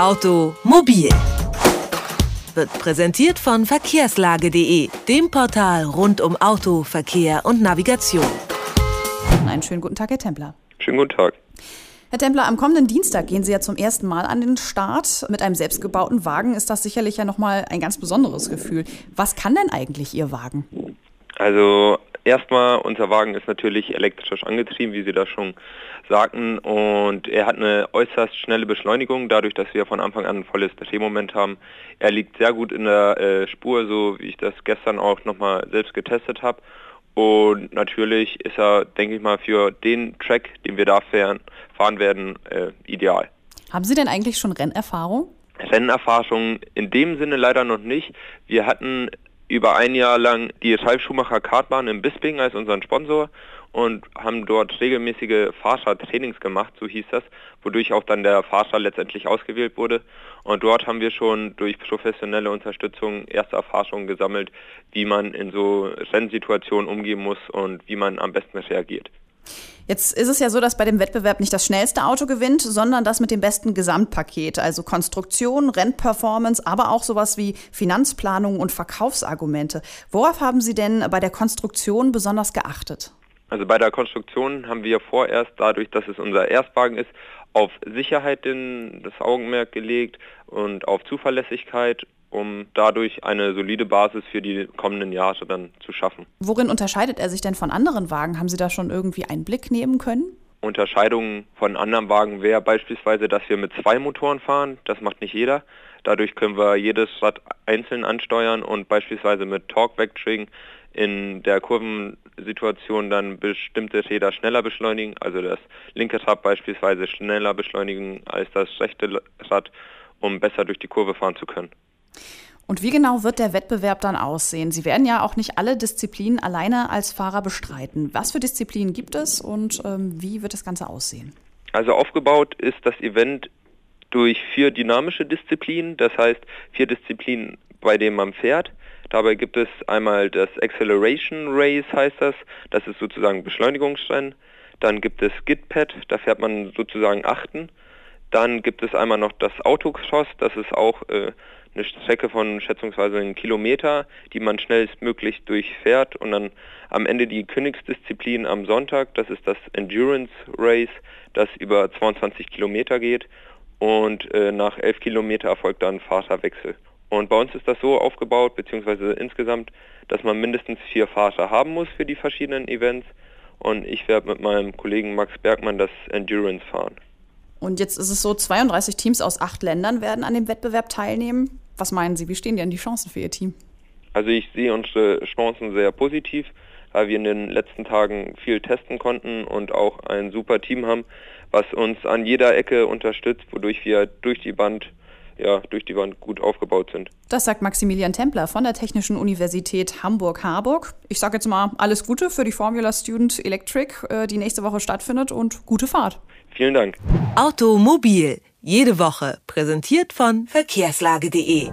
Automobil wird präsentiert von verkehrslage.de, dem Portal rund um Auto, Verkehr und Navigation. Einen schönen guten Tag, Herr Templer. Schönen guten Tag. Herr Templer, am kommenden Dienstag gehen Sie ja zum ersten Mal an den Start. Mit einem selbstgebauten Wagen ist das sicherlich ja nochmal ein ganz besonderes Gefühl. Was kann denn eigentlich Ihr Wagen? Also erstmal, unser Wagen ist natürlich elektrisch angetrieben, wie Sie das schon sagten, und er hat eine äußerst schnelle Beschleunigung, dadurch, dass wir von Anfang an ein volles Drehmoment haben. Er liegt sehr gut in der äh, Spur, so wie ich das gestern auch nochmal selbst getestet habe. Und natürlich ist er, denke ich mal, für den Track, den wir da fahren, fahren werden, äh, ideal. Haben Sie denn eigentlich schon Rennerfahrung? Rennerfahrung in dem Sinne leider noch nicht. Wir hatten über ein Jahr lang die Ralf Schumacher Kartbahn in Bisping als unseren Sponsor und haben dort regelmäßige Fahrradtrainings gemacht, so hieß das, wodurch auch dann der Fahrrad letztendlich ausgewählt wurde. Und dort haben wir schon durch professionelle Unterstützung erste Erfahrungen gesammelt, wie man in so Rennsituationen umgehen muss und wie man am besten reagiert. Jetzt ist es ja so, dass bei dem Wettbewerb nicht das schnellste Auto gewinnt, sondern das mit dem besten Gesamtpaket, also Konstruktion, Rennperformance, aber auch sowas wie Finanzplanung und Verkaufsargumente. Worauf haben Sie denn bei der Konstruktion besonders geachtet? Also bei der Konstruktion haben wir vorerst, dadurch, dass es unser Erstwagen ist, auf Sicherheit den, das Augenmerk gelegt und auf Zuverlässigkeit um dadurch eine solide Basis für die kommenden Jahre dann zu schaffen. Worin unterscheidet er sich denn von anderen Wagen? Haben Sie da schon irgendwie einen Blick nehmen können? Unterscheidungen von anderen Wagen wäre beispielsweise, dass wir mit zwei Motoren fahren. Das macht nicht jeder. Dadurch können wir jedes Rad einzeln ansteuern und beispielsweise mit Torque Vectoring in der Kurvensituation dann bestimmte Räder schneller beschleunigen, also das linke Rad beispielsweise schneller beschleunigen als das rechte Rad, um besser durch die Kurve fahren zu können. Und wie genau wird der Wettbewerb dann aussehen? Sie werden ja auch nicht alle Disziplinen alleine als Fahrer bestreiten. Was für Disziplinen gibt es und ähm, wie wird das Ganze aussehen? Also aufgebaut ist das Event durch vier dynamische Disziplinen, das heißt vier Disziplinen, bei denen man fährt. Dabei gibt es einmal das Acceleration Race, heißt das. Das ist sozusagen Beschleunigungsrennen. Dann gibt es Gitpad, da fährt man sozusagen achten. Dann gibt es einmal noch das Autocross, das ist auch äh, eine Strecke von schätzungsweise einen Kilometer, die man schnellstmöglich durchfährt und dann am Ende die Königsdisziplin am Sonntag, das ist das Endurance Race, das über 22 Kilometer geht und äh, nach 11 Kilometer erfolgt dann Fahrerwechsel. Und bei uns ist das so aufgebaut, beziehungsweise insgesamt, dass man mindestens vier Fahrer haben muss für die verschiedenen Events und ich werde mit meinem Kollegen Max Bergmann das Endurance fahren. Und jetzt ist es so, 32 Teams aus acht Ländern werden an dem Wettbewerb teilnehmen. Was meinen Sie, wie stehen denn die Chancen für Ihr Team? Also ich sehe unsere Chancen sehr positiv, da wir in den letzten Tagen viel testen konnten und auch ein super Team haben, was uns an jeder Ecke unterstützt, wodurch wir durch die Band ja, durch die Wand gut aufgebaut sind. Das sagt Maximilian Templer von der Technischen Universität Hamburg-Harburg. Ich sage jetzt mal alles Gute für die Formula Student Electric, äh, die nächste Woche stattfindet und gute Fahrt. Vielen Dank. Automobil, jede Woche, präsentiert von verkehrslage.de.